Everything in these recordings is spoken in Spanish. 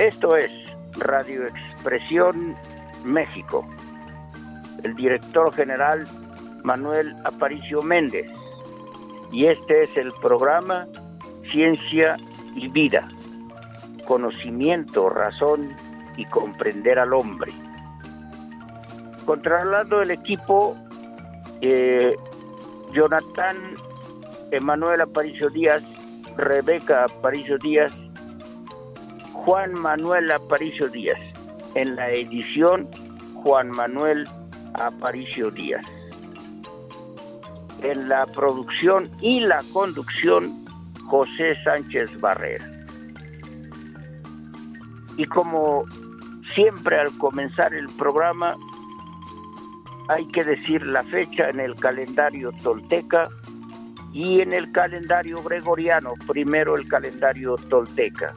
Esto es Radio Expresión México. El director general Manuel Aparicio Méndez. Y este es el programa Ciencia y Vida. Conocimiento, razón y comprender al hombre. Controlando el equipo, eh, Jonathan Emanuel Aparicio Díaz, Rebeca Aparicio Díaz, Juan Manuel Aparicio Díaz. En la edición, Juan Manuel Aparicio Díaz. En la producción y la conducción, José Sánchez Barrera. Y como siempre al comenzar el programa, hay que decir la fecha en el calendario tolteca y en el calendario gregoriano, primero el calendario tolteca.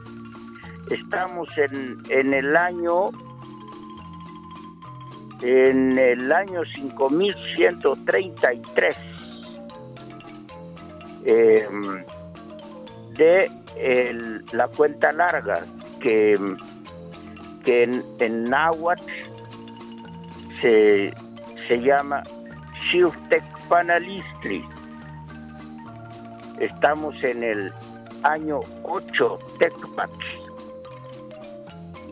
Estamos en, en el año en el año 5133 eh, de la cuenta larga que, que en, en náhuatl se, se llama Panalistri. Estamos en el año 8 Tecpac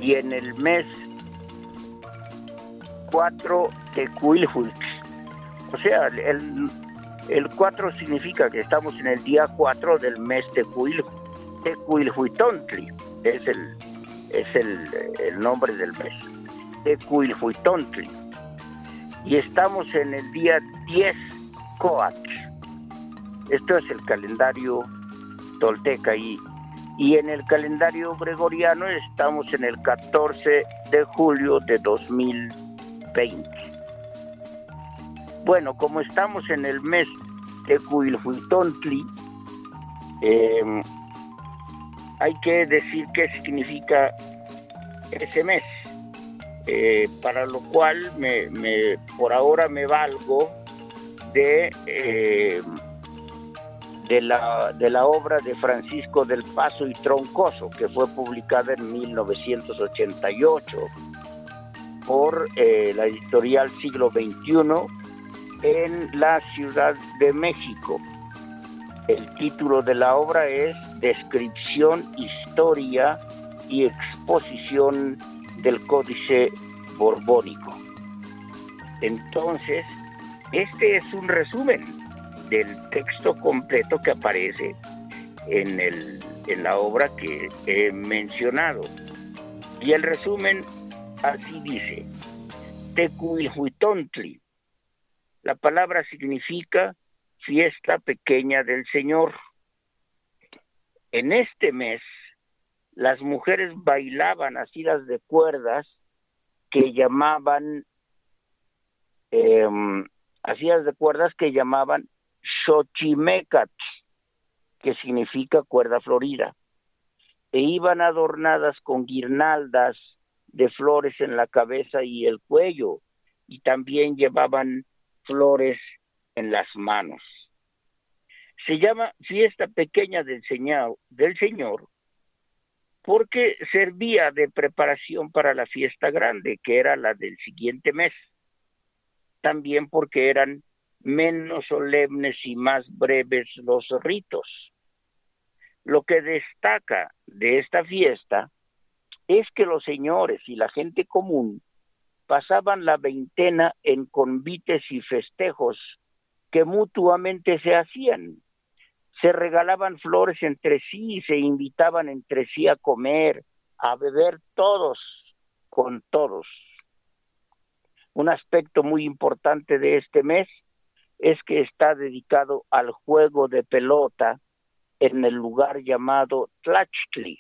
y en el mes 4 Tecuilhuitl. O sea, el, el 4 significa que estamos en el día 4 del mes Tecuilhuitontli. Es el, es el, el nombre del mes. Tecuilhuitontli y estamos en el día 10 Coat. Esto es el calendario tolteca y, y en el calendario gregoriano estamos en el 14 de julio de 2020. Bueno, como estamos en el mes de Cuilhuitontli, eh, hay que decir qué significa ese mes. Eh, para lo cual me, por ahora me valgo de, eh, de, la, de la obra de Francisco del Paso y Troncoso, que fue publicada en 1988 por eh, la editorial Siglo XXI en la Ciudad de México. El título de la obra es Descripción, Historia y Exposición del Códice Borbónico. Entonces, este es un resumen del texto completo que aparece en, el, en la obra que he mencionado. Y el resumen así dice, Tecuilhuitontli. La palabra significa fiesta pequeña del Señor. En este mes las mujeres bailaban asidas de cuerdas que llamaban eh, de cuerdas que llamaban xochimecat, que significa cuerda florida, e iban adornadas con guirnaldas de flores en la cabeza y el cuello, y también llevaban flores en las manos. Se llama fiesta pequeña del del Señor porque servía de preparación para la fiesta grande, que era la del siguiente mes. También porque eran menos solemnes y más breves los ritos. Lo que destaca de esta fiesta es que los señores y la gente común pasaban la veintena en convites y festejos que mutuamente se hacían se regalaban flores entre sí, se invitaban entre sí a comer, a beber todos con todos. Un aspecto muy importante de este mes es que está dedicado al juego de pelota en el lugar llamado Tlachtli.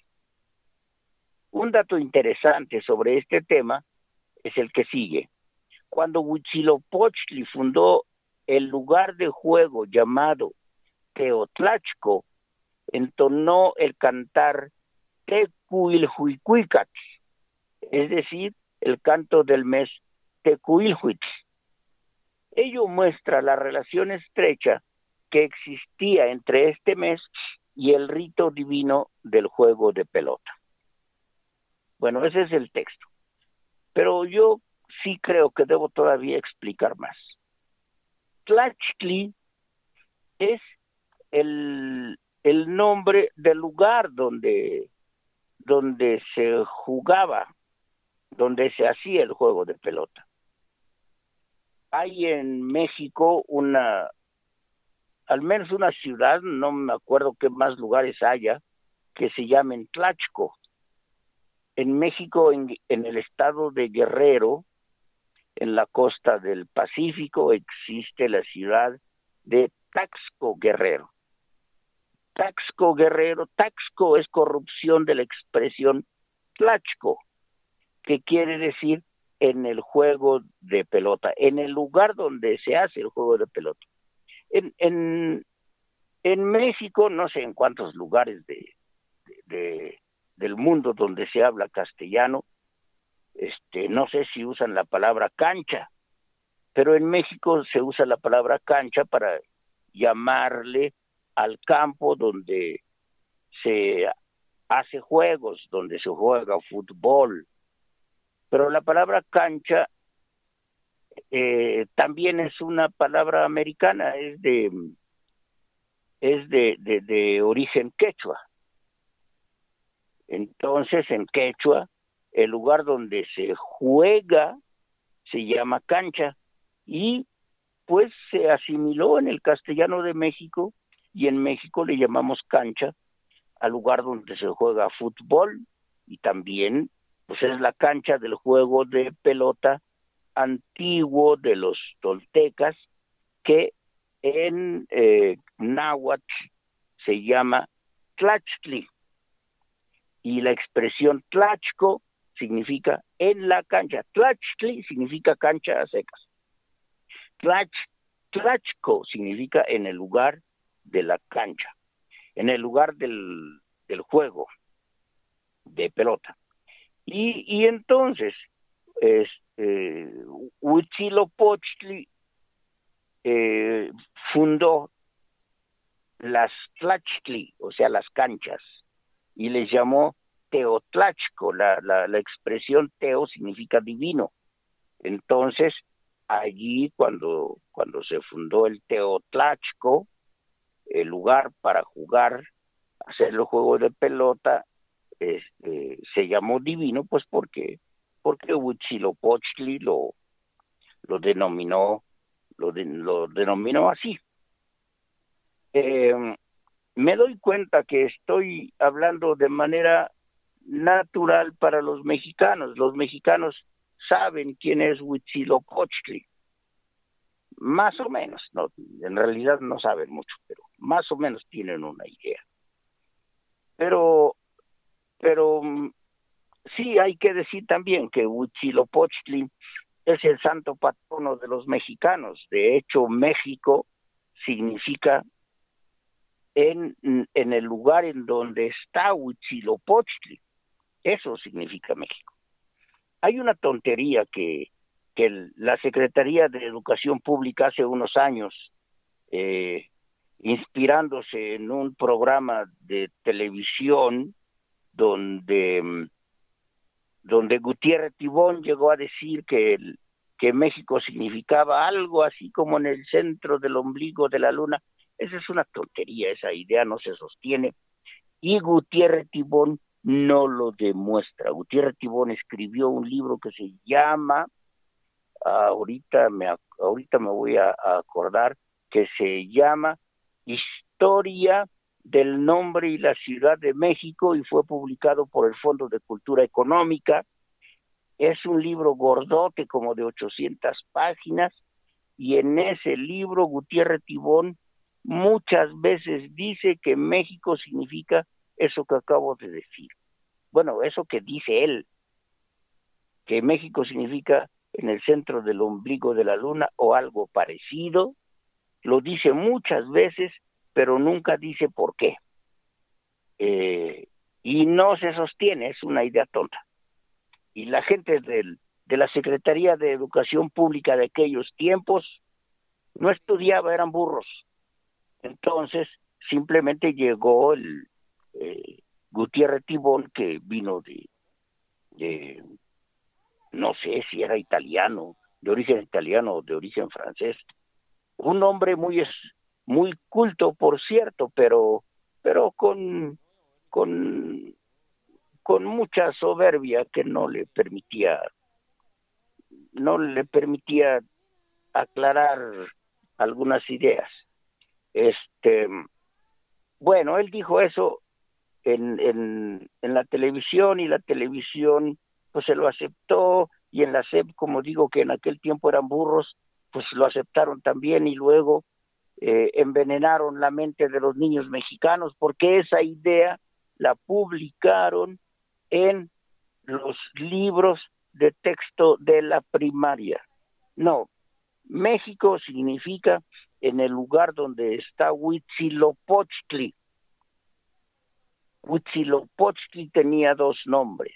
Un dato interesante sobre este tema es el que sigue. Cuando Huitzilopochtli fundó el lugar de juego llamado Teotlachco entonó el cantar Tecuilhuicuicax, es decir, el canto del mes Tecuilhuitl. Ello muestra la relación estrecha que existía entre este mes y el rito divino del juego de pelota. Bueno, ese es el texto. Pero yo sí creo que debo todavía explicar más. Tlachtli es el, el nombre del lugar donde, donde se jugaba, donde se hacía el juego de pelota. Hay en México una, al menos una ciudad, no me acuerdo qué más lugares haya, que se llamen Tlachco. En México, en, el estado de Guerrero, en la costa del Pacífico, existe la ciudad de Taxco Guerrero. Taxco Guerrero, Taxco es corrupción de la expresión Tlachco, que quiere decir en el juego de pelota, en el lugar donde se hace el juego de pelota. En, en, en México, no sé en cuántos lugares de, de, del mundo donde se habla castellano, este, no sé si usan la palabra cancha, pero en México se usa la palabra cancha para llamarle al campo donde se hace juegos, donde se juega fútbol. Pero la palabra cancha eh, también es una palabra americana, es de es de, de, de origen quechua. Entonces, en quechua, el lugar donde se juega se llama cancha y pues se asimiló en el castellano de México y en México le llamamos cancha al lugar donde se juega fútbol y también pues es la cancha del juego de pelota antiguo de los toltecas que en eh, náhuatl se llama Tlachtli y la expresión Tlachco significa en la cancha. Tlachtli significa cancha a secas. Tlach, tlachco significa en el lugar de la cancha, en el lugar del, del juego de pelota. Y, entonces, este, eh, fundó las Tlachtli, o sea, las canchas, y les llamó Teotlachco, la, la, la expresión teo significa divino. Entonces, allí cuando, cuando se fundó el Teotlachco, el lugar para jugar, hacer el juego de pelota, este, se llamó divino, pues porque, porque Huitzilopochtli lo, lo denominó, lo, lo denominó así. Eh, me doy cuenta que estoy hablando de manera natural para los mexicanos. Los mexicanos saben quién es Huitzilopochtli. Más o menos, no, en realidad no saben mucho, pero más o menos tienen una idea. Pero, pero mm, sí hay que decir también que Huitzilopochtli es el santo patrono de los mexicanos. De hecho, México significa en, en el lugar en donde está Huitzilopochtli. Eso significa México. Hay una tontería que, la Secretaría de Educación Pública hace unos años, eh, inspirándose en un programa de televisión donde, donde Gutiérrez Tibón llegó a decir que, que México significaba algo así como en el centro del ombligo de la luna. Esa es una tontería, esa idea no se sostiene. Y Gutiérrez Tibón no lo demuestra. Gutiérrez Tibón escribió un libro que se llama, ahorita me, ahorita me voy a, acordar, que se llama Historia del Nombre y la Ciudad de México y fue publicado por el Fondo de Cultura Económica. Es un libro gordote como de 800 páginas y en ese libro Gutiérrez Tibón muchas veces dice que México significa eso que acabo de decir. Bueno, eso que dice él, que México significa en el centro del ombligo de la luna o algo parecido, lo dice muchas veces, pero nunca dice por qué. Eh, y no se sostiene, es una idea tonta. Y la gente del, de la Secretaría de Educación Pública de aquellos tiempos no estudiaba, eran burros. Entonces, simplemente llegó el, eh, Gutiérrez Tibón, que vino de, no sé si era italiano, de origen italiano o de origen francés. Un hombre muy, muy culto, por cierto, pero, pero con, con, con mucha soberbia que no le permitía, no le permitía aclarar algunas ideas. Este, bueno, él dijo eso en, en, en la televisión y la televisión pues se lo aceptó y en la SEP, como digo que en aquel tiempo eran burros, pues lo aceptaron también y luego eh, envenenaron la mente de los niños mexicanos porque esa idea la publicaron en los libros de texto de la primaria. No, México significa en el lugar donde está Huitzilopochtli. Huitzilopochtli tenía dos nombres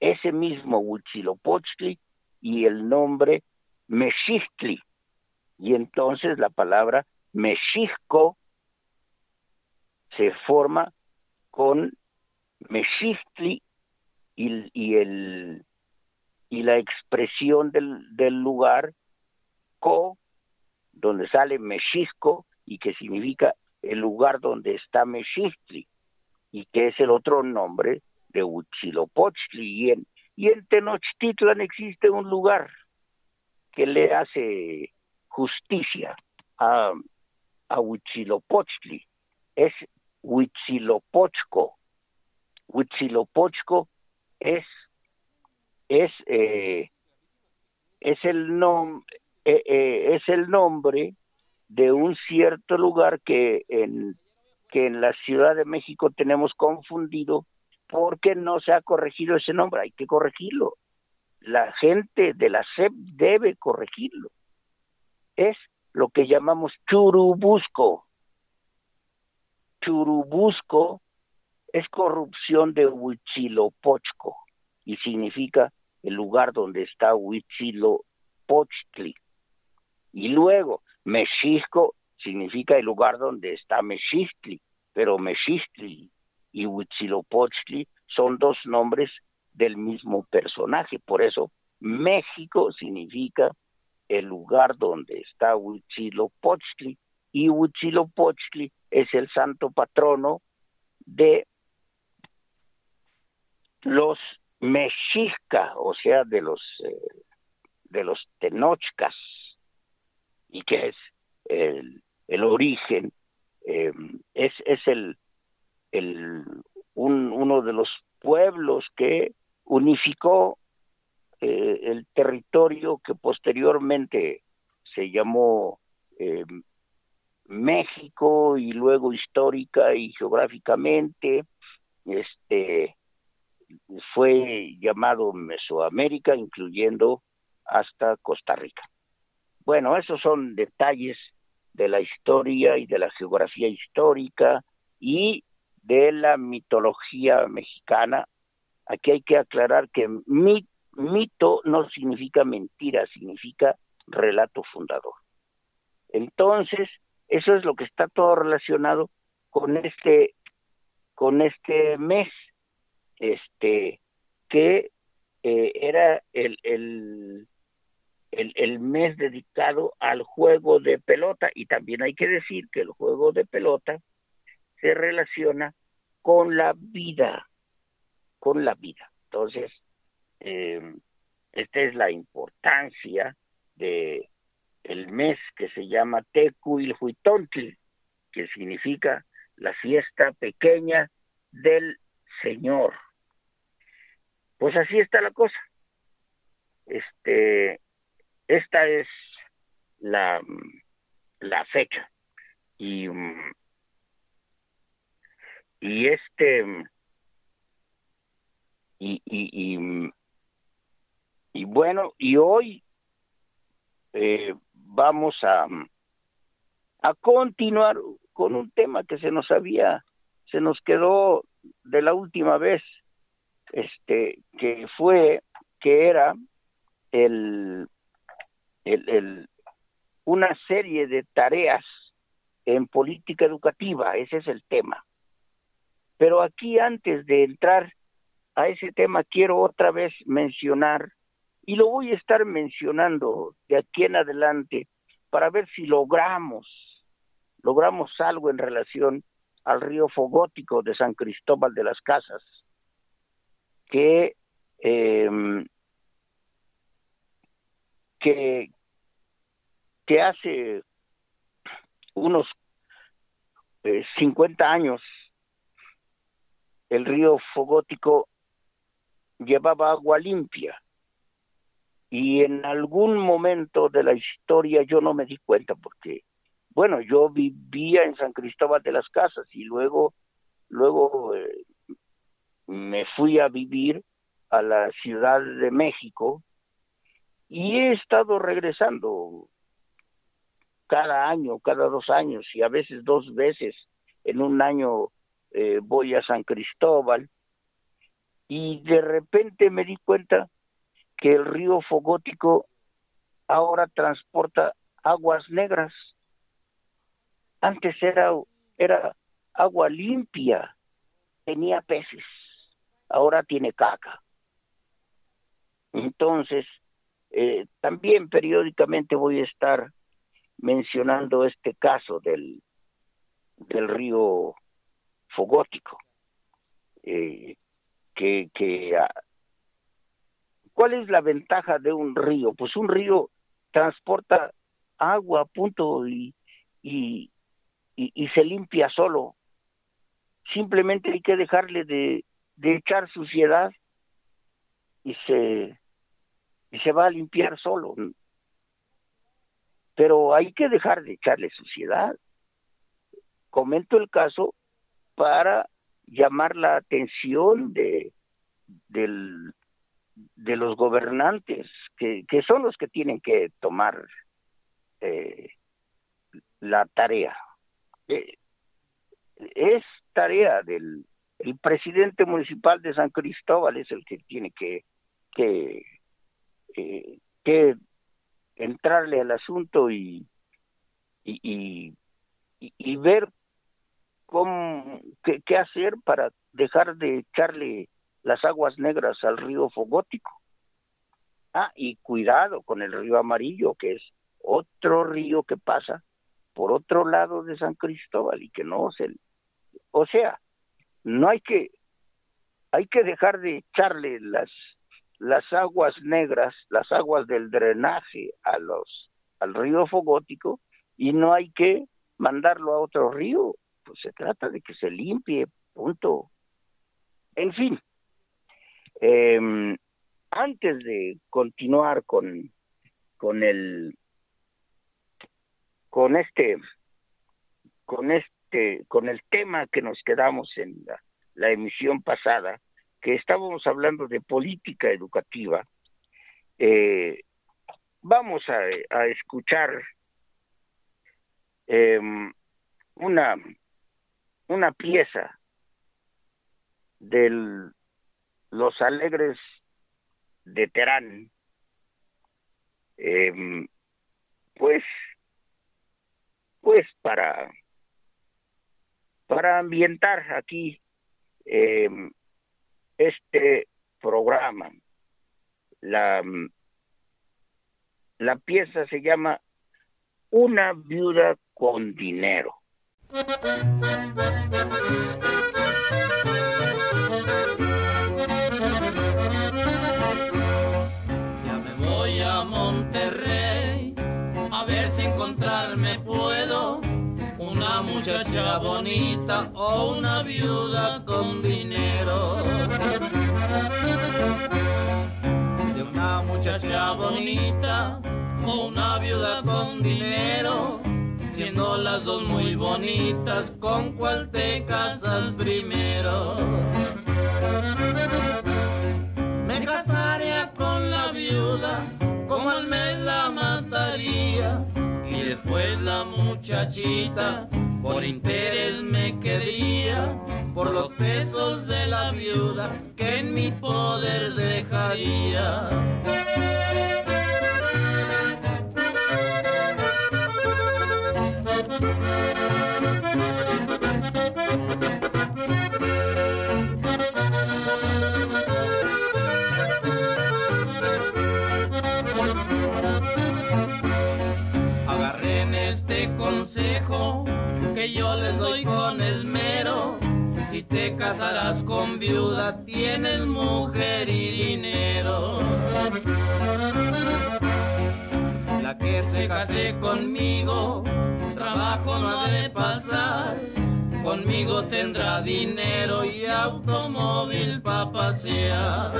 ese mismo Huitzilopochtli y el nombre Mexictli. Y entonces la palabra Mexisco se forma con Mexictli y, el, y la expresión del, del lugar co, donde sale Mexisco y que significa el lugar donde está Mexictli y que es el otro nombre de Huitzilopochtli. Y en, y en Tenochtitlan existe un lugar que le hace justicia a, a Huitzilopochtli, es Huitzilopochco. Huitzilopochco es es eh, es el nom eh, eh, es el nombre de un cierto lugar que en que en la Ciudad de México tenemos confundido porque no se ha corregido ese nombre, hay que corregirlo. La gente de la SEP debe corregirlo. Es lo que llamamos churubusco. Churubusco es corrupción de Huitzilopochco y significa el lugar donde está Huitzilopochtli. Y luego, Mexisco significa el lugar donde está Mexistli, pero Mexistli y Huitzilopochtli son dos nombres del mismo personaje. Por eso México significa el lugar donde está Huitzilopochtli y Huitzilopochtli es el santo patrono de los mexicas, o sea, de los eh, de los tenochcas, y que es el, origen, eh, es, es el, el, un, uno de los pueblos que unificó eh, el territorio que posteriormente se llamó eh, México y luego histórica y geográficamente este fue llamado Mesoamérica incluyendo hasta Costa Rica. Bueno, esos son detalles de la historia y de la geografía histórica y de la mitología mexicana. Aquí hay que aclarar que mito no significa mentira, significa relato fundador. Entonces, eso es lo que está todo relacionado con este con este mes este que eh, era el, el, el, el, mes dedicado al juego de pelota y también hay que decir que el juego de pelota se relaciona con la vida, con la vida. Entonces, eh, esta es la importancia de el mes que se llama Tecuilhuitontli, que significa la fiesta pequeña del Señor. Pues así está la cosa. Este, esta es la, la fecha. Y y este y, y, y, bueno y hoy eh, vamos a a continuar con un tema que se nos había se nos quedó de la última vez este que fue que era el, el, el una serie de tareas en política educativa ese es el tema. Pero aquí antes de entrar a ese tema quiero otra vez mencionar, y lo voy a estar mencionando de aquí en adelante, para ver si logramos, logramos algo en relación al río Fogótico de San Cristóbal de las Casas, que, em, que, hace unos 50 eh, años el río Fogótico llevaba agua limpia y en algún momento de la historia yo no me di cuenta porque bueno yo vivía en San Cristóbal de las Casas y luego luego eh, me fui a vivir a la Ciudad de México y he estado regresando cada año, cada dos años y a veces dos veces. En un año eh, voy a San Cristóbal y de repente me di cuenta que el río Fogótico ahora transporta aguas negras. Antes era, era agua limpia, tenía peces, ahora tiene caca. Entonces, eh, también periódicamente voy a estar mencionando este caso del, del río Fogótico. Eh, que, que ¿cuál es la ventaja de un río? Pues un río transporta agua, punto, y, y, y, se limpia solo. Simplemente hay que dejarle de, de echar suciedad y se, y se va a limpiar solo. Pero hay que dejar de echarle suciedad. Comento el caso para llamar la atención de, del, de los gobernantes, que, que son los que tienen que tomar eh, la tarea. Eh, es tarea del el presidente municipal de San Cristóbal es el que tiene que que, eh, entrarle al asunto y y, y, ver cómo, qué, hacer para dejar de echarle las aguas negras al río Fogótico. Ah, y cuidado con el río Amarillo, que es otro río que pasa por otro lado de San Cristóbal y que no se... O sea, no hay que... Hay que dejar de echarle las las aguas negras, las aguas del drenaje a los al río Fogótico y no hay que mandarlo a otro río pues se trata de que se limpie, punto. En fin, em, antes de continuar con, con el con este con este con el tema que nos quedamos en la, emisión pasada que estábamos hablando de política educativa eh, vamos a, escuchar em, una una pieza de Los Alegres de Terán, em, pues, pues para, para ambientar aquí em, este programa. La, la pieza se llama Una viuda con dinero. Muchacha bonita o una viuda con dinero. De una muchacha bonita o una viuda con dinero siendo las dos muy bonitas, ¿con cuál te casas primero? Me casaría con la viuda, como al mes la mataría, y después la muchachita, por interés me quedaría, por los pesos de la viuda que en mi poder dejaría. Yo les doy con esmero. Si te casarás con viuda, tienes mujer y dinero. La que se case conmigo, trabajo no ha de pasar. Conmigo tendrá dinero y automóvil para pasear.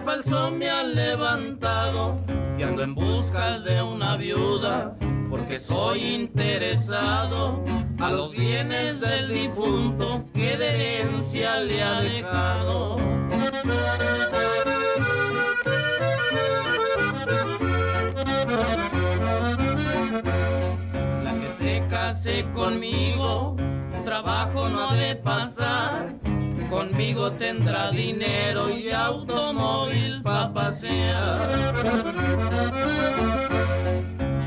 Falso me ha levantado. Y ando en busca de una viuda, porque soy interesado a los bienes del difunto que de herencia le ha dejado. La que se case conmigo, trabajo no ha de pasar. Conmigo tendrá dinero y automóvil para pasear.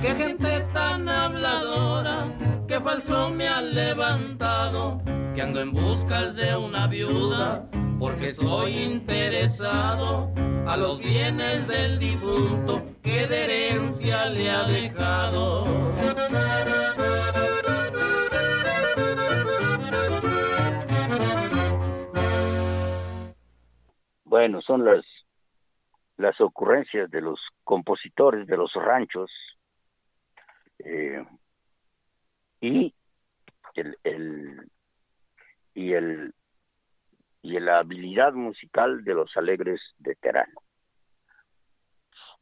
Qué gente tan habladora, qué falso me ha levantado, que ando en busca de una viuda, porque soy interesado a los bienes del difunto que de herencia le ha dejado. Bueno, son las las ocurrencias de los compositores de los ranchos eh, y el, el y el y la habilidad musical de los alegres de Terán.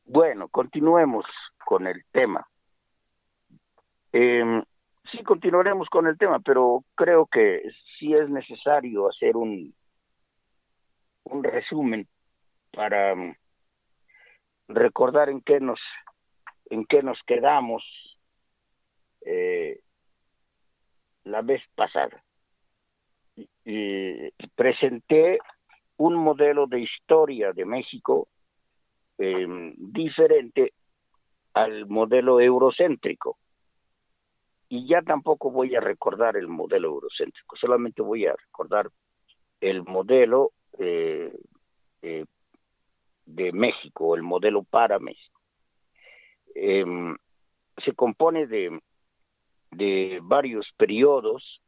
Bueno, continuemos con el tema. Eh, sí, continuaremos con el tema, pero creo que sí es necesario hacer un, un resumen para um, recordar en qué nos en qué nos quedamos eh, la vez pasada y presenté un modelo de historia de México eh, diferente al modelo eurocéntrico. Y ya tampoco voy a recordar el modelo eurocéntrico, solamente voy a recordar el modelo eh, eh, de México, el modelo para México. Eh, se compone de, de varios periodos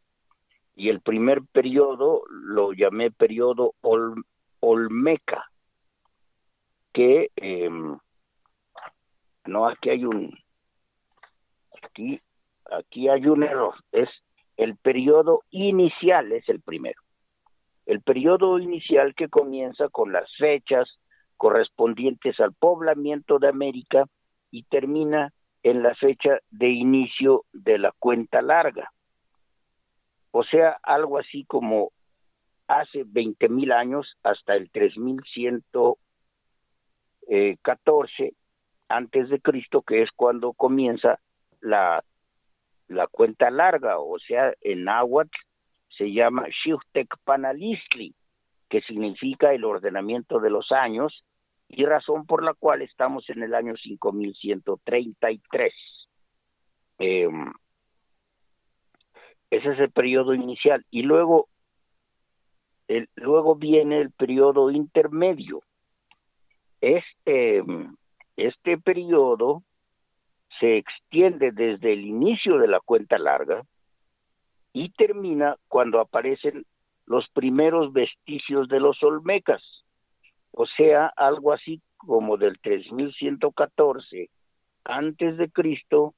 y el primer periodo lo llamé periodo Ol, Olmeca, que eh, no aquí hay un aquí aquí hay un error, es el periodo inicial es el primero. El periodo inicial que comienza con las fechas correspondientes al poblamiento de América y termina en la fecha de inicio de la cuenta larga. O sea, algo así como hace 20 mil años hasta el 3114 antes de Cristo, que es cuando comienza la, la cuenta larga, o sea, en náhuatl se llama Panalistli, que significa el ordenamiento de los años, y razón por la cual estamos en el año 5133. Eh, ese es el periodo inicial. Y luego, luego viene el periodo intermedio. Este, este periodo se extiende desde el inicio de la cuenta larga y termina cuando aparecen los primeros vestigios de los olmecas, o sea, algo así como del 3114 antes de Cristo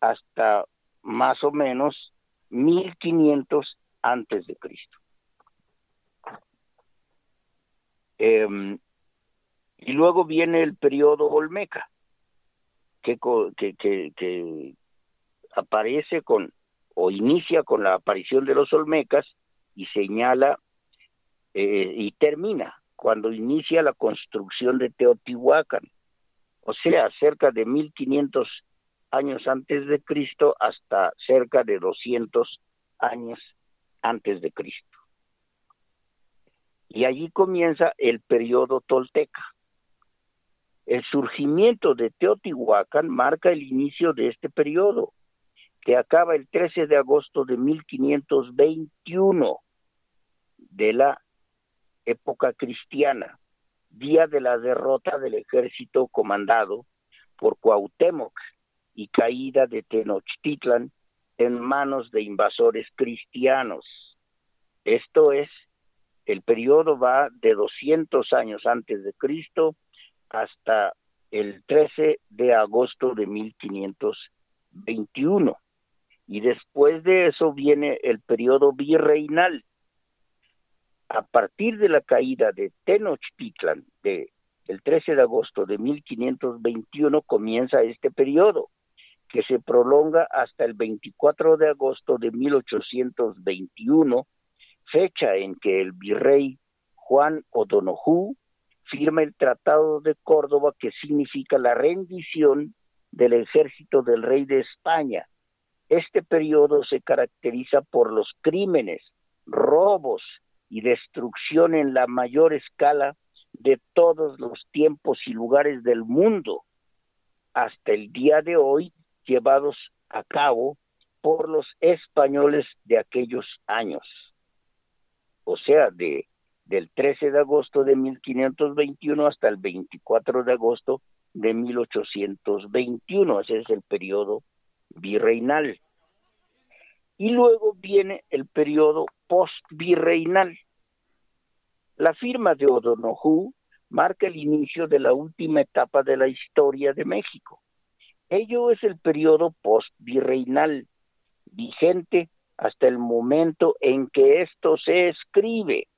hasta más o menos 1500 antes de Cristo. Eh, y luego viene el periodo Olmeca, que, que, que, que, aparece con o inicia con la aparición de los Olmecas y señala eh, y termina cuando inicia la construcción de Teotihuacán, o sea, cerca de 1500 años antes de Cristo hasta cerca de 200 años antes de Cristo. Y allí comienza el periodo tolteca. El surgimiento de Teotihuacán marca el inicio de este periodo, que acaba el 13 de agosto de 1521 de la época cristiana día de la derrota del ejército comandado por Cuauhtémoc y caída de Tenochtitlan en manos de invasores cristianos. Esto es, el periodo va de 200 años antes de Cristo hasta el 13 de agosto de 1521. Y después de eso viene el periodo virreinal. A partir de la caída de Tenochtitlan, de, el 13 de agosto de 1521, comienza este periodo, que se prolonga hasta el 24 de agosto de 1821, fecha en que el virrey Juan O'Donoghue firma el Tratado de Córdoba que significa la rendición del ejército del rey de España. Este periodo se caracteriza por los crímenes, robos y destrucción en la mayor escala de todos los tiempos y lugares del mundo, hasta el día de hoy llevados a cabo por los españoles de aquellos años. O sea, de del 13 de agosto de 1521 hasta el 24 de agosto de 1821. Ese es el periodo virreinal. Y luego viene el periodo post-virreinal. La firma de O'Donoghue marca el inicio de la última etapa de la historia de México. Ello es el periodo post-virreinal, vigente hasta el momento en que esto se escribe.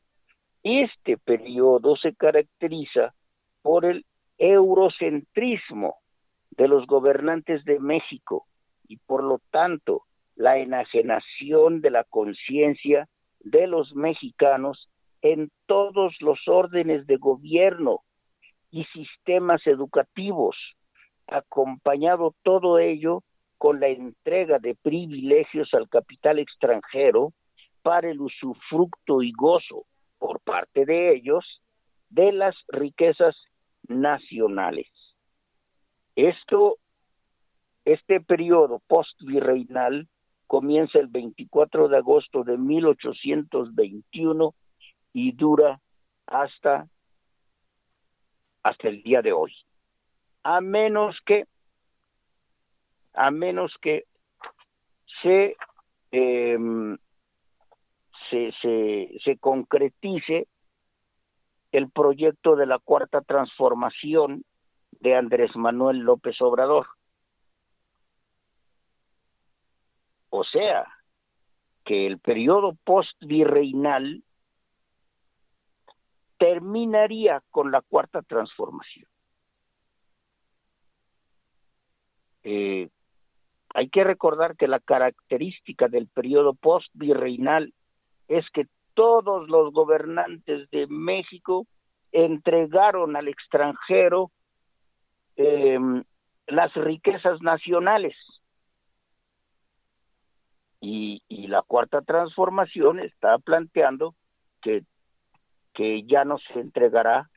Este periodo se caracteriza por el eurocentrismo de los gobernantes de México y por lo tanto la enajenación de la conciencia de los mexicanos en todos los órdenes de gobierno y sistemas educativos, acompañado todo ello con la entrega de privilegios al capital extranjero para el usufructo y gozo por parte de ellos de las riquezas nacionales. Esto, este periodo post-virreinal comienza el 24 de agosto de 1821 y dura hasta, hasta el día de hoy. A menos que, a menos que se eh, se, se, concretice el proyecto de la cuarta transformación de Andrés Manuel López Obrador. O sea, que el periodo post-virreinal terminaría con la cuarta transformación. Eh, hay que recordar que la característica del periodo post-virreinal es que todos los gobernantes de México entregaron al extranjero em, las riquezas nacionales. Y, la cuarta transformación está planteando que, que ya no se entregará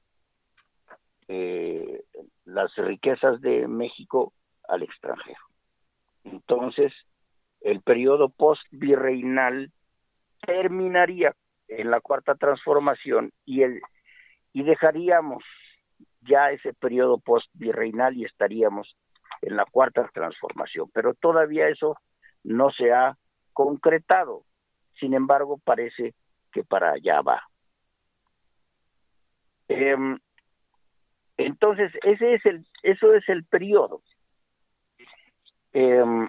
eh, las riquezas de México al extranjero. Entonces, el periodo post-virreinal terminaría en la cuarta transformación y el y dejaríamos ya ese periodo post virreinal y estaríamos en la cuarta transformación, pero todavía eso no se ha concretado. Sin embargo, parece que para allá va. Em, entonces, ese es el, eso es el periodo. Eh,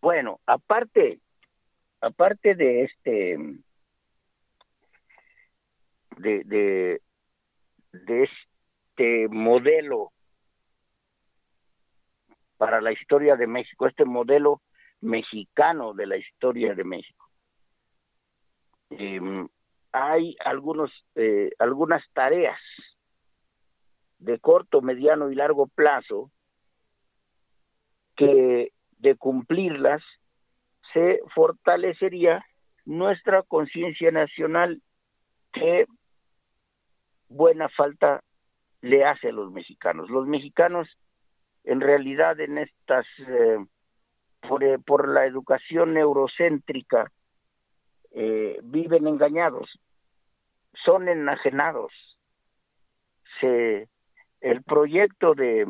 bueno, aparte, aparte de este, de, de, de este modelo para la historia de México, este modelo mexicano de la historia de México. Em, hay algunos, eh, algunas tareas de corto, mediano y largo plazo que de cumplirlas, se fortalecería nuestra conciencia nacional que buena falta le hace a los mexicanos. Los mexicanos, en realidad, en estas, eh, por, eh, por, la educación neurocéntrica, eh, viven engañados. son enajenados. Se, el proyecto de,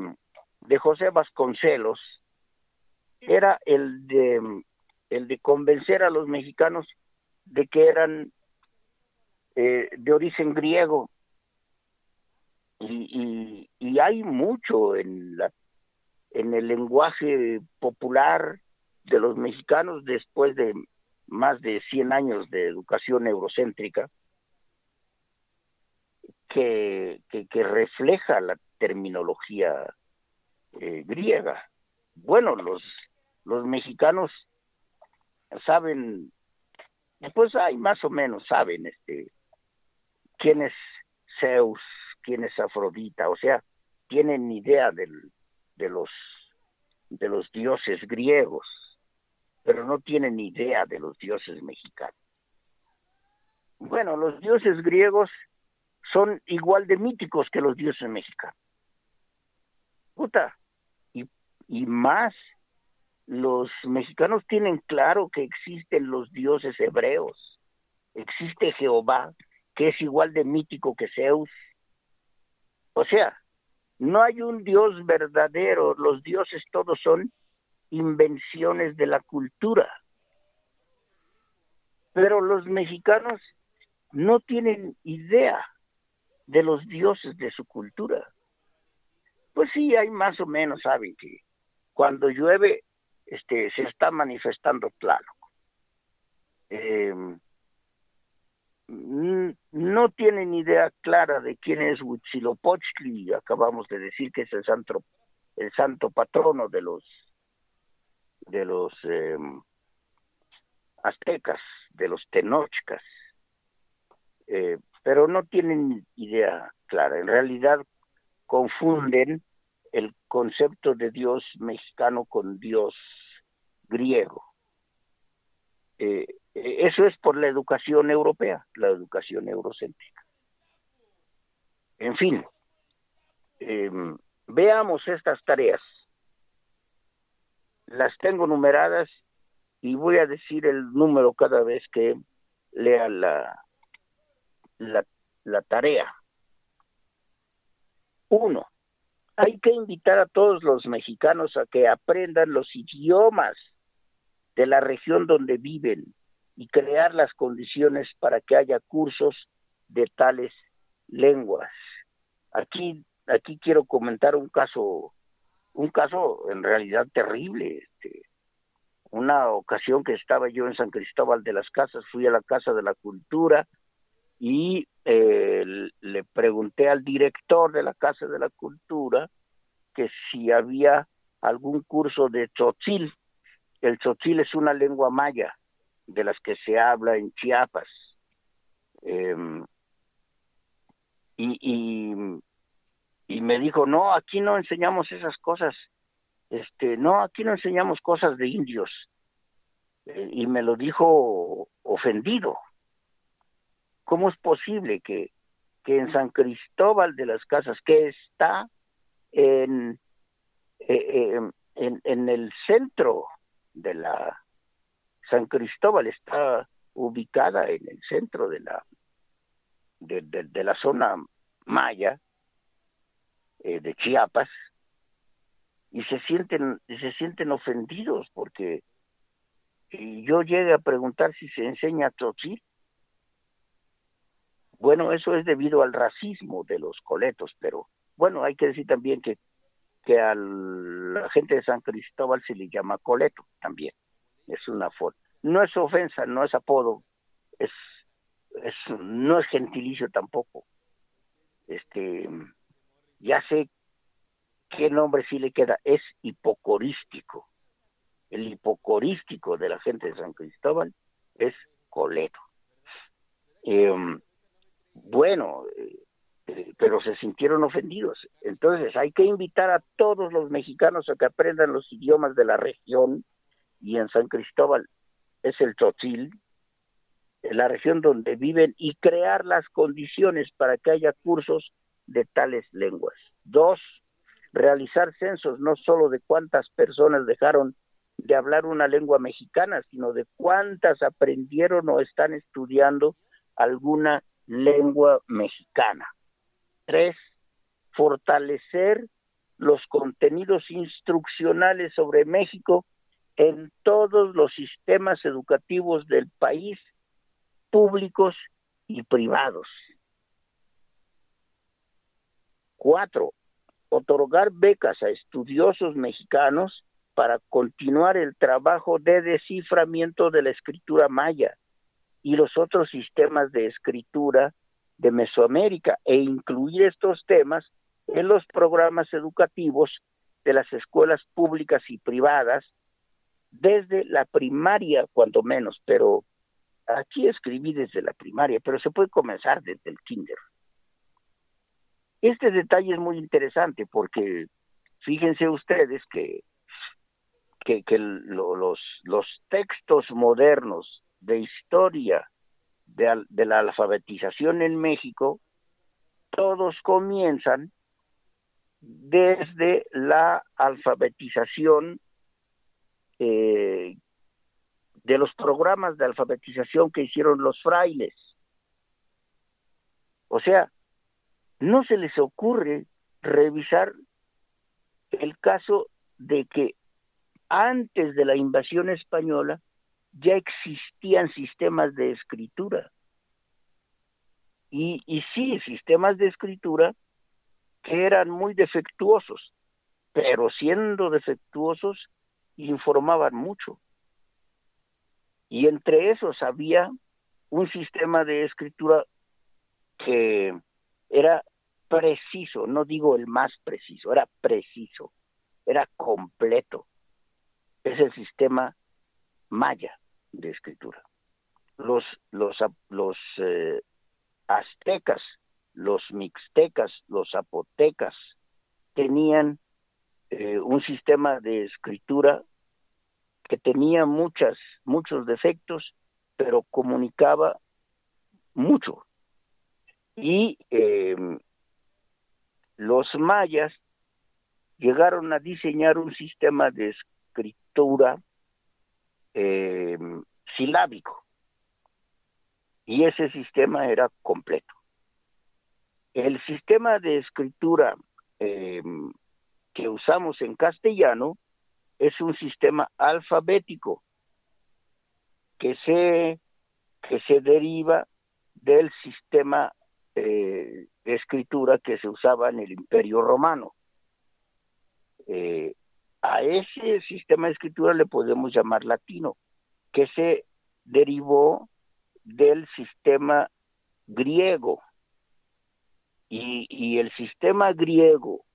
de José Vasconcelos era el de el de convencer a los mexicanos de que eran eh, de origen griego y, y, hay mucho en la en el lenguaje popular de los mexicanos después de más de 100 años de educación eurocéntrica que, refleja la terminología eh, griega. Bueno, los, los mexicanos saben, pues hay más o menos saben este quién es Zeus, quién es Afrodita, o sea, tienen idea del, de los de los dioses griegos, pero no tienen idea de los dioses mexicanos. Bueno, los dioses griegos son igual de míticos que los dioses mexicanos. Puta, y, y más, los mexicanos tienen claro que existen los dioses hebreos, existe Jehová, que es igual de mítico que Zeus. O sea, no hay un Dios verdadero, los dioses todos son invenciones de la cultura. Pero los mexicanos no tienen idea de los dioses de su cultura. Pues sí, hay más o menos, saben que cuando llueve este, se está manifestando claro. Eh, no tienen idea clara de quién es Huitzilopochtli, acabamos de decir que es el santo, el santo patrono de los de los em, aztecas, de los tenochcas, eh, pero no tienen idea clara. En realidad confunden el concepto de Dios mexicano con Dios griego. Eh, eso es por la educación europea, la educación eurocéntrica. En fin, em, veamos estas tareas. Las tengo numeradas y voy a decir el número cada vez que lea la, la, la tarea. Uno, hay que invitar a todos los mexicanos a que aprendan los idiomas de la región donde viven y crear las condiciones para que haya cursos de tales lenguas. Aquí, aquí quiero comentar un caso, un caso en realidad terrible. Este, una ocasión que estaba yo en San Cristóbal de las Casas, fui a la Casa de la Cultura y eh, le pregunté al director de la Casa de la Cultura que si había algún curso de tzotzil. El tzotzil es una lengua maya de las que se habla en Chiapas. Em, y, y, me dijo, no, aquí no enseñamos esas cosas, este, no, aquí no enseñamos cosas de indios. Eh, y me lo dijo ofendido. ¿Cómo es posible que, que en San Cristóbal de las Casas, que está en, eh, en, en el centro de la San Cristóbal está ubicada en el centro de la de, la zona maya eh, de Chiapas y se sienten se sienten ofendidos porque yo llegué a preguntar si se enseña tzotzil. Bueno eso es debido al racismo de los coletos pero bueno hay que decir también que que a la gente de San Cristóbal se le llama coleto también es una forma. No es ofensa, no es apodo, es, es no es gentilicio tampoco. Este, ya sé qué nombre sí le queda, es hipocorístico. El hipocorístico de la gente de San Cristóbal es Coleto. Em, bueno, eh, pero se sintieron ofendidos. Entonces hay que invitar a todos los mexicanos a que aprendan los idiomas de la región y en San Cristóbal es el Tzotzil, la región donde viven, y crear las condiciones para que haya cursos de tales lenguas. Dos, realizar censos no solo de cuántas personas dejaron de hablar una lengua mexicana, sino de cuántas aprendieron o están estudiando alguna lengua mexicana. Tres, fortalecer los contenidos instruccionales sobre México en todos los sistemas educativos del país, públicos y privados. Cuatro, otorgar becas a estudiosos mexicanos para continuar el trabajo de desciframiento de la escritura maya y los otros sistemas de escritura de Mesoamérica e incluir estos temas en los programas educativos de las escuelas públicas y privadas desde la primaria, cuando menos, pero aquí escribí desde la primaria, pero se puede comenzar desde el kinder. Este detalle es muy interesante porque fíjense ustedes que, que, los, los textos modernos de historia de, de la alfabetización en México, todos comienzan desde la alfabetización eh, de los programas de alfabetización que hicieron los frailes. O sea, no se les ocurre revisar el caso de que antes de la invasión española ya existían sistemas de escritura. Y, y sí, sistemas de escritura que eran muy defectuosos, pero siendo defectuosos informaban mucho. Y entre esos había un sistema de escritura que era preciso, no digo el más preciso, era preciso, era completo. Es el sistema maya de escritura. Los, los, los eh, aztecas, los mixtecas, los zapotecas tenían eh, un sistema de escritura que tenía muchas, muchos defectos, pero comunicaba mucho. Y em, los mayas llegaron a diseñar un sistema de escritura em, silábico. Y ese sistema era completo. El sistema de escritura em, que usamos en castellano es un sistema alfabético que se, que se deriva del sistema eh, de escritura que se usaba en el Imperio Romano. Eh, a ese sistema de escritura le podemos llamar latino, que se derivó del sistema griego. Y, y el sistema griego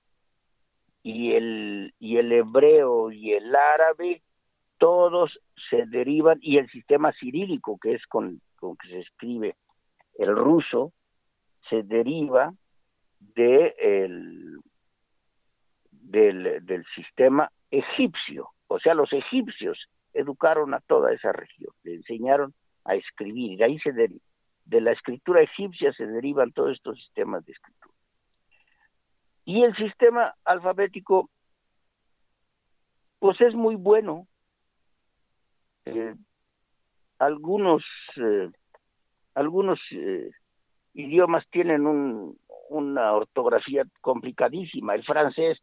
y el, y el hebreo y el árabe, todos se derivan, y el sistema cirílico, que es con, con que se escribe el ruso, se deriva de el, del, del sistema egipcio. O sea, los egipcios educaron a toda esa región, le enseñaron a escribir, y de ahí se de la escritura egipcia se derivan todos estos sistemas de escritura. Y el sistema alfabético, pues es muy bueno. Eh, algunos eh, algunos eh, idiomas tienen un, una ortografía complicadísima. El francés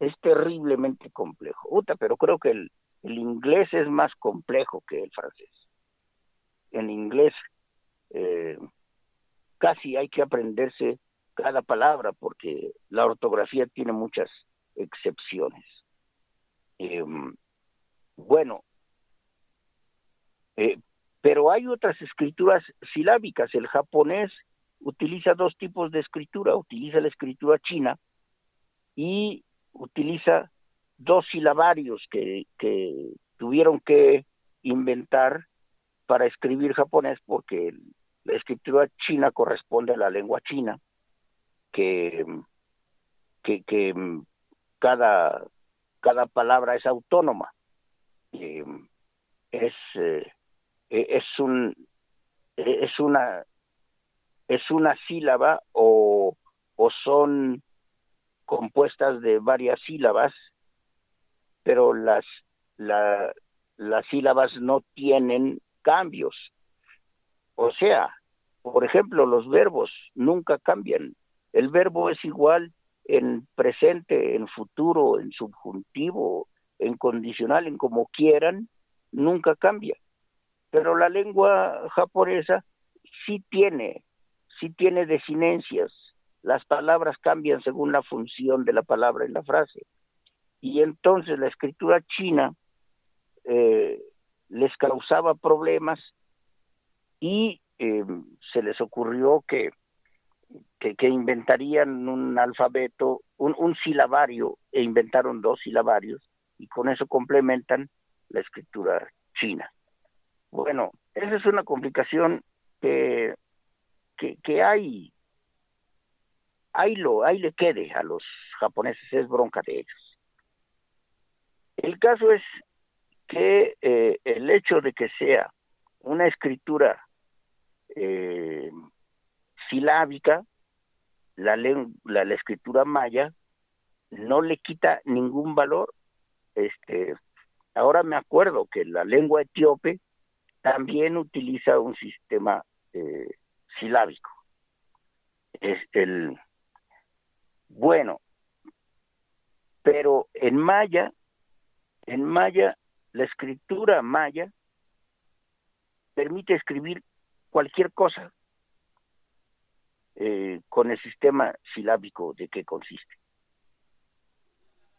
es terriblemente complejo. Pero creo que el, el inglés es más complejo que el francés. En inglés casi hay que aprenderse cada palabra porque la ortografía tiene muchas excepciones. Em, bueno, eh, pero hay otras escrituras silábicas. El japonés utiliza dos tipos de escritura. Utiliza la escritura china y utiliza dos silabarios que, que tuvieron que inventar para escribir japonés porque la escritura china corresponde a la lengua china que, que, cada, cada palabra es autónoma. Es, eh, es un es una es una sílaba o, o son compuestas de varias sílabas, pero las la, las sílabas no tienen cambios. O sea, Por ejemplo, los verbos nunca cambian. El verbo es igual en presente, en futuro, en subjuntivo, en condicional, en como quieran, nunca cambia. Pero la lengua japonesa sí tiene, sí tiene desinencias. Las palabras cambian según la función de la palabra en la frase. Y entonces la escritura china eh, les causaba problemas y eh, se les ocurrió que, que, inventarían un alfabeto, un, silabario, e inventaron dos silabarios, y con eso complementan la escritura china. Bueno, esa es una complicación que, que, que hay, ahí, lo, ahí le quede a los japoneses, es bronca de ellos. El caso es que eh, el hecho de que sea una escritura eh, silábica, la, la, la escritura maya, no le quita ningún valor. Este, ahora me acuerdo que la lengua etíope también utiliza un sistema eh, silábico. Es el bueno, pero en maya, en maya, la escritura maya permite escribir cualquier cosa eh, con el sistema silábico de que consiste.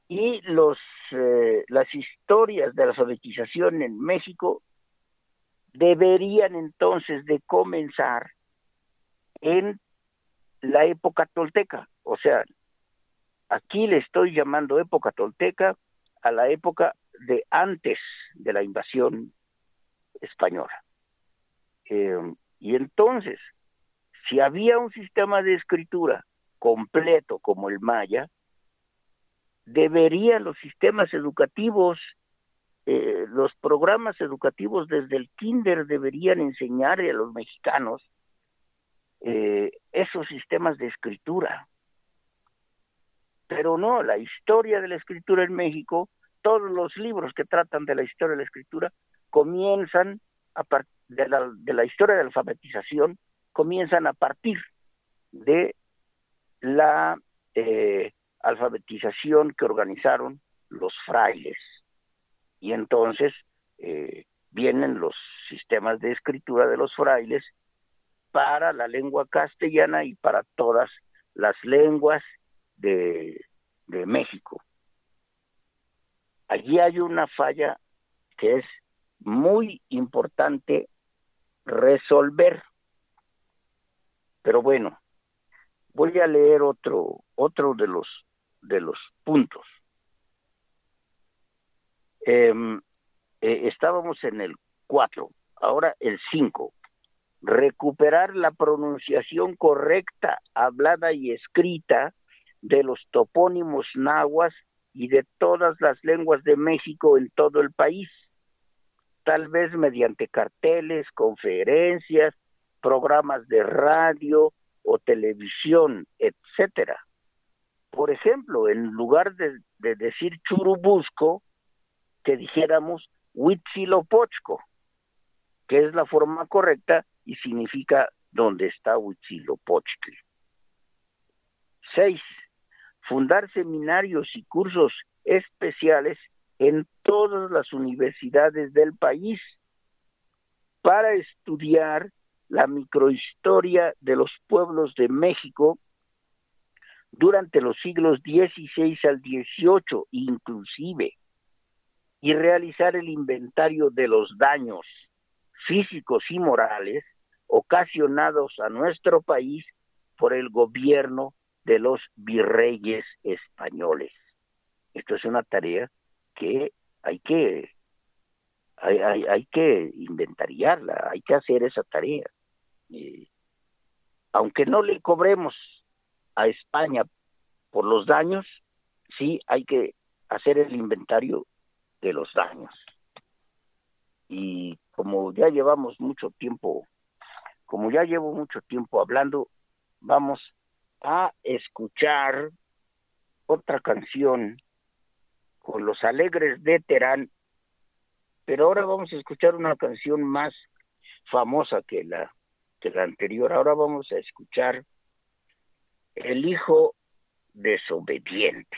Y los, eh, las historias de la alfabetización en México deberían entonces de comenzar en la época tolteca. O sea, aquí le estoy llamando época tolteca a la época de antes de la invasión española. Eh, y entonces, si había un sistema de escritura completo como el maya, deberían los sistemas educativos, eh, los programas educativos desde el kinder deberían enseñarle a los mexicanos eh, esos sistemas de escritura. Pero no, la historia de la escritura en México, todos los libros que tratan de la historia de la escritura comienzan a de la, de la historia de la alfabetización comienzan a partir de la eh, alfabetización que organizaron los frailes. Y entonces eh, vienen los sistemas de escritura de los frailes para la lengua castellana y para todas las lenguas de, de México. Allí hay una falla que es muy importante resolver. Pero bueno, voy a leer otro otro de los de los puntos. Em, eh, estábamos en el 4, ahora el 5. Recuperar la pronunciación correcta, hablada y escrita de los topónimos nahuas y de todas las lenguas de México en todo el país tal vez mediante carteles, conferencias, programas de radio o televisión, etcétera. Por ejemplo, en lugar de, decir churubusco, que dijéramos Huitzilopochco, que es la forma correcta y significa donde está Huitzilopochtli. Seis, fundar seminarios y cursos especiales en todas las universidades del país para estudiar la microhistoria de los pueblos de México durante los siglos XVI al XVIII inclusive y realizar el inventario de los daños físicos y morales ocasionados a nuestro país por el gobierno de los virreyes españoles. Esto es una tarea que hay que hay, hay, hay que inventariarla, hay que hacer esa tarea. Aunque no le cobremos a España por los daños, sí hay que hacer el inventario de los daños. Y como ya llevamos mucho tiempo, como ya llevo mucho tiempo hablando, vamos a escuchar otra canción con los alegres de Terán, pero ahora vamos a escuchar una canción más famosa que la la anterior. Ahora vamos a escuchar El hijo desobediente.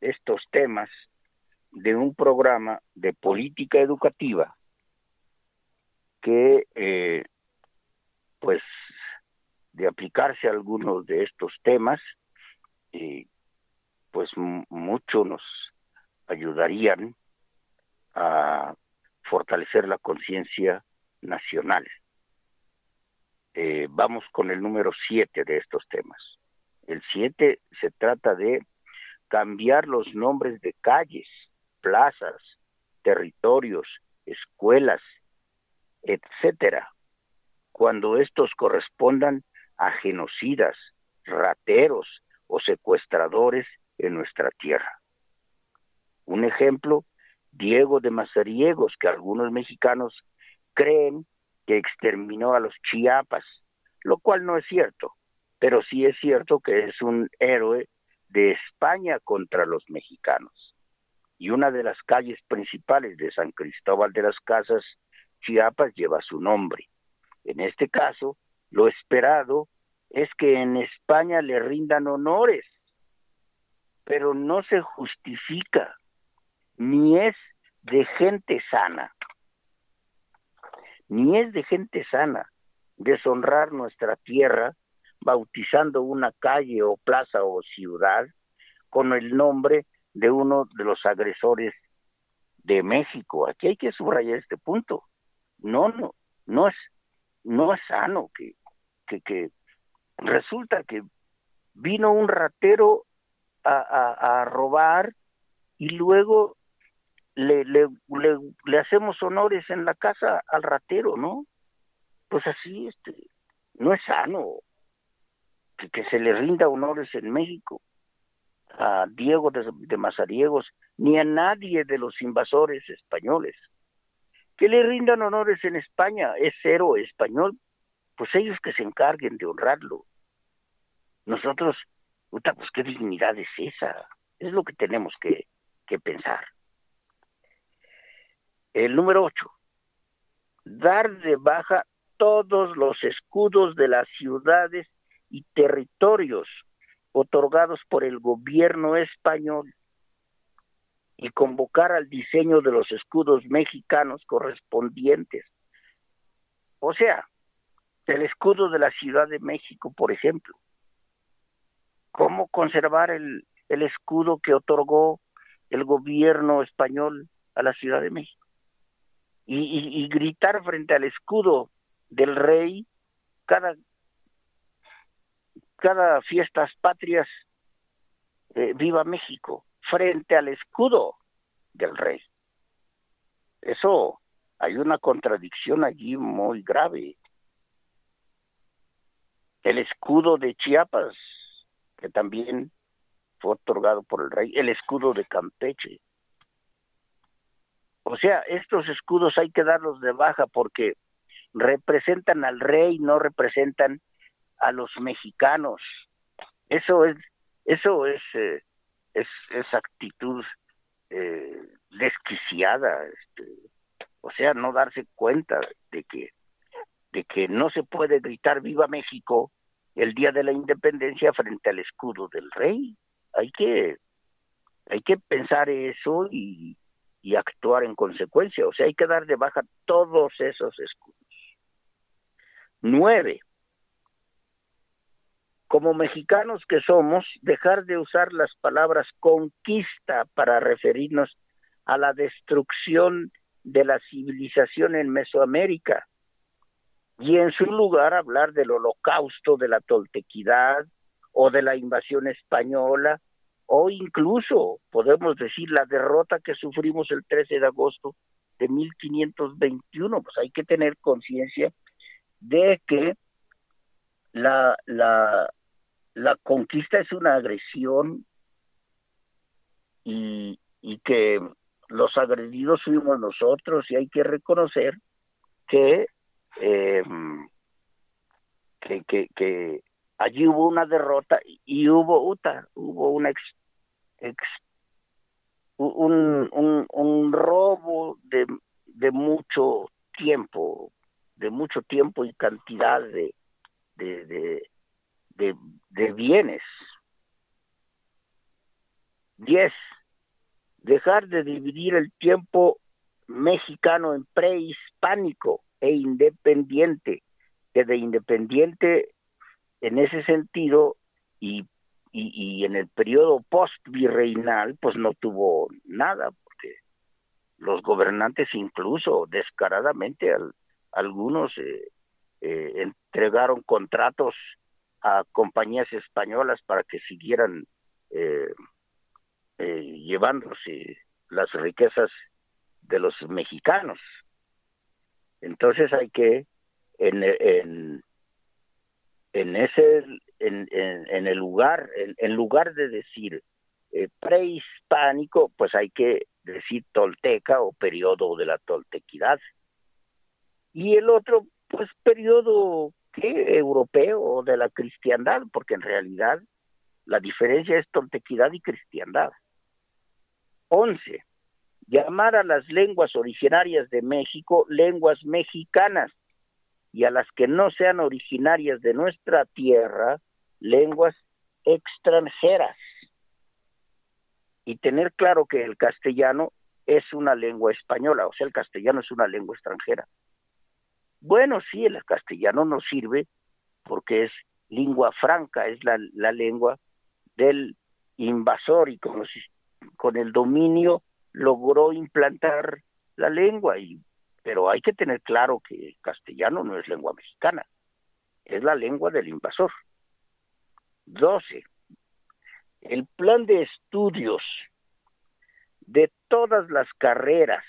estos temas de un programa de política educativa que, eh, pues, de aplicarse a algunos de estos temas, eh, pues mucho nos ayudarían a fortalecer la conciencia nacional. Eh, vamos con el número siete de estos temas. El siete se trata de cambiar los nombres de calles, plazas, territorios, escuelas, etcétera, cuando estos correspondan a genocidas, rateros o secuestradores en nuestra tierra. Un ejemplo Diego de Mazariegos, que algunos mexicanos creen que exterminó a los chiapas, lo cual no es cierto, pero sí es cierto que es un héroe de España contra los mexicanos. Y una de las calles principales de San Cristóbal de las Casas, Chiapas, lleva su nombre. En este caso, lo esperado es que en España le rindan honores, pero no se justifica, ni es de gente sana, ni es de gente sana deshonrar nuestra tierra bautizando una calle o plaza o ciudad con el nombre de uno de los agresores de México. Aquí hay que subrayar este punto. No, no, no es, no es sano que, que, que resulta que vino un ratero a, a, robar y luego le, le, le, hacemos honores en la casa al ratero, ¿no? Pues así, este, no es sano que, se le rinda honores en México a Diego de, Mazariegos, ni a nadie de los invasores españoles. Que le rindan honores en España, es cero español, pues ellos que se encarguen de honrarlo. Nosotros, pues qué dignidad es esa, es lo que tenemos que, que pensar. El número ocho, dar de baja todos los escudos de las ciudades y territorios otorgados por el gobierno español y convocar al diseño de los escudos mexicanos correspondientes. O sea, el escudo de la Ciudad de México, por ejemplo. ¿Cómo conservar el, escudo que otorgó el gobierno español a la Ciudad de México? Y, y, gritar frente al escudo del rey cada cada fiestas patrias, viva México, frente al escudo del rey. Eso, hay una contradicción allí muy grave. El escudo de Chiapas, que también fue otorgado por el rey, el escudo de Campeche. O sea, estos escudos hay que darlos de baja porque representan al rey, no representan a los mexicanos. Eso es, eso es, eh, es, actitud eh, desquiciada, este, o sea, no darse cuenta de que, de que no se puede gritar viva México el día de la independencia frente al escudo del rey. Hay que, hay que pensar eso y, y actuar en consecuencia. O sea, hay que dar de baja todos esos escudos. Nueve, como mexicanos que somos, dejar de usar las palabras conquista para referirnos a la destrucción de la civilización en Mesoamérica y en su lugar hablar del holocausto de la toltequidad o de la invasión española o incluso podemos decir la derrota que sufrimos el 13 de agosto de 1521 pues hay que tener conciencia de que la, la, la conquista es una agresión y, y que los agredidos fuimos nosotros y hay que reconocer que, eh, que, que, allí hubo una derrota y hubo uta, hubo una ex, un, un, robo de, de mucho tiempo, de mucho tiempo y cantidad de, de, de, bienes. Diez, dejar de dividir el tiempo mexicano en prehispánico e independiente, que de independiente en ese sentido y, y, en el periodo post-virreinal pues no tuvo nada, porque los gobernantes incluso descaradamente al, algunos eh, eh, entregaron contratos a compañías españolas para que siguieran eh, eh, llevándose las riquezas de los mexicanos. Entonces hay que en, en, ese en, en, el lugar en, lugar de decir eh, prehispánico pues hay que decir tolteca o periodo de la toltequidad y el otro pues periodo ¿qué? europeo de la cristiandad, porque en realidad la diferencia es tontequidad y cristiandad. Once, llamar a las lenguas originarias de México lenguas mexicanas y a las que no sean originarias de nuestra tierra lenguas extranjeras. Y tener claro que el castellano es una lengua española, o sea, el castellano es una lengua extranjera. Bueno, sí, el castellano nos sirve porque es lengua franca, es la, la lengua del invasor y con, con el dominio logró implantar la lengua y pero hay que tener claro que el castellano no es lengua mexicana, es la lengua del invasor. 12. El plan de estudios de todas las carreras,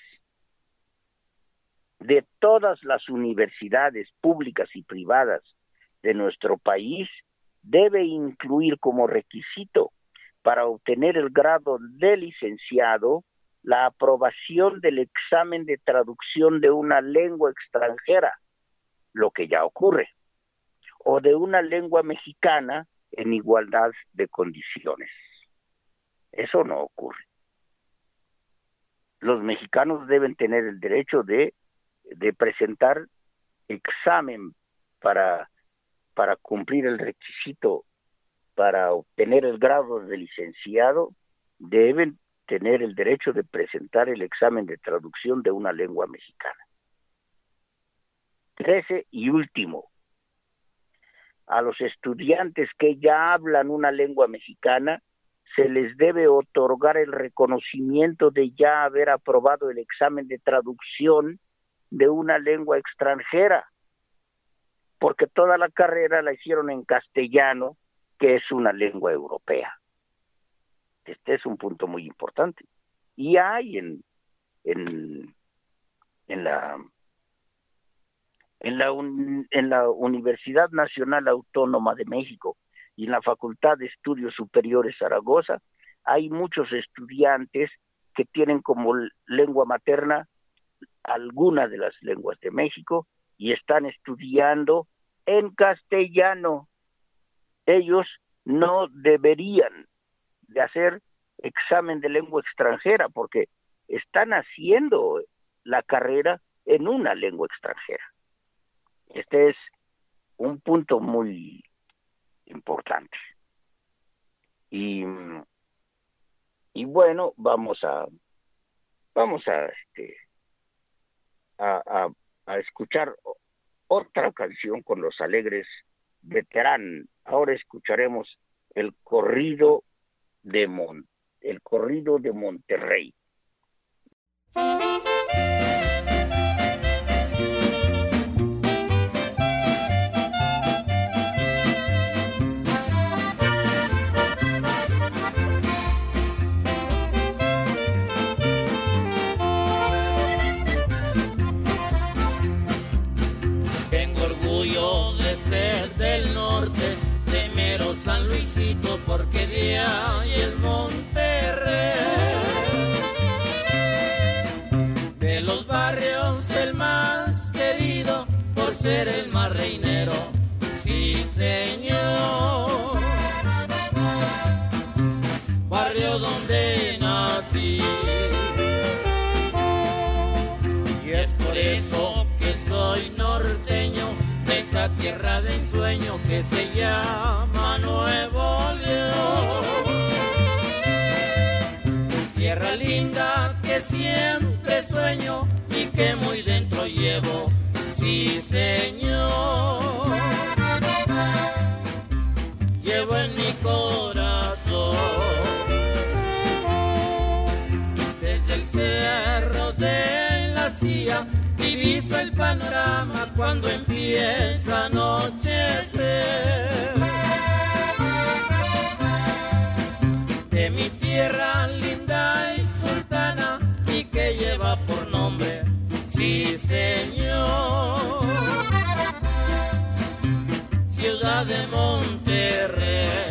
de todas las universidades públicas y privadas de nuestro país debe incluir como requisito para obtener el grado de licenciado la aprobación del examen de traducción de una lengua extranjera, lo que ya ocurre, o de una lengua mexicana en igualdad de condiciones. Eso no ocurre. Los mexicanos deben tener el derecho de, de presentar examen para, para cumplir el requisito para obtener el grado de licenciado, deben tener el derecho de presentar el examen de traducción de una lengua mexicana. Trece y último, a los estudiantes que ya hablan una lengua mexicana se les debe otorgar el reconocimiento de ya haber aprobado el examen de traducción de una lengua extranjera, porque toda la carrera la hicieron en castellano, que es una lengua europea. Este es un punto muy importante. Y hay en, en, en la en la, en la Universidad Nacional Autónoma de México y en la Facultad de Estudios Superiores Zaragoza, hay muchos estudiantes que tienen como lengua materna alguna de las lenguas de México y están estudiando en castellano. Ellos no deberían de hacer examen de lengua extranjera porque están haciendo la carrera en una lengua extranjera. Este es un punto muy importante. Y, y bueno, vamos a vamos a este a, escuchar otra canción con los alegres de Terán. Ahora escucharemos el corrido de Mon, el corrido de Monterrey. Porque de ahí es Monterrey. De los barrios el más querido, por ser el más reinero, sí señor. Barrio donde nací. Y es por eso que soy norteño de esa tierra de ensueño que se el panorama cuando empieza a anochecer. De mi tierra linda y sultana y que lleva por nombre, sí señor, ciudad de Monterrey.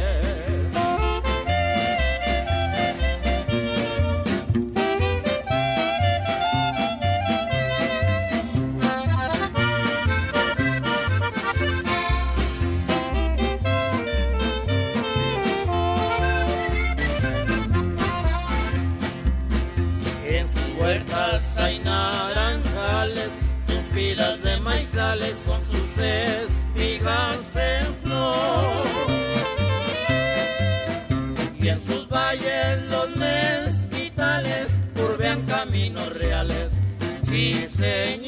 Sí.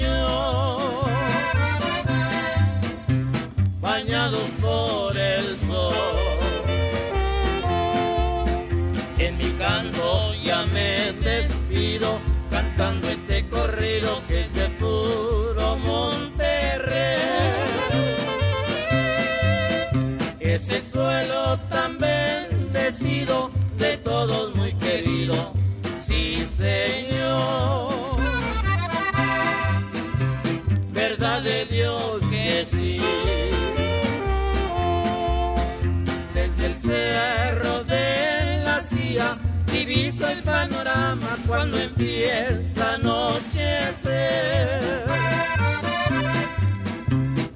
El panorama cuando empieza a anochecer.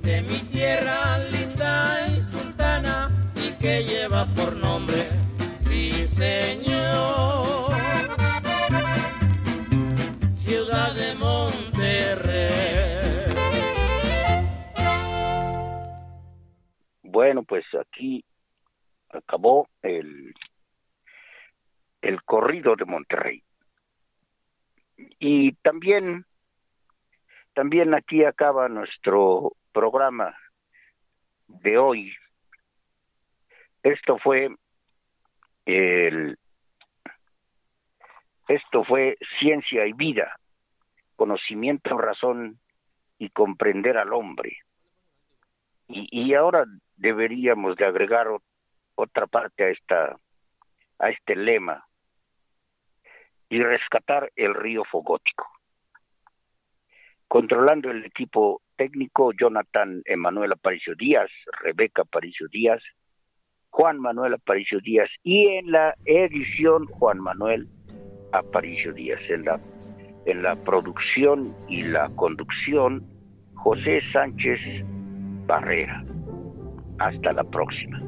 De mi tierra linda y sultana y que lleva por nombre, sí señor, ciudad de Monterrey. Bueno, pues aquí acabó el, el corrido de Monterrey. Y también, también aquí acaba nuestro programa de hoy. Esto fue el esto fue ciencia y vida, conocimiento, razón y comprender al hombre. Y, y ahora deberíamos de agregar otra parte a esta a este lema y rescatar el río Fogótico. Controlando el equipo técnico, Jonathan Emanuel Aparicio Díaz, Rebeca Aparicio Díaz, Juan Manuel Aparicio Díaz y en la edición Juan Manuel Aparicio Díaz. En la, en la producción y la conducción, José Sánchez Barrera. Hasta la próxima.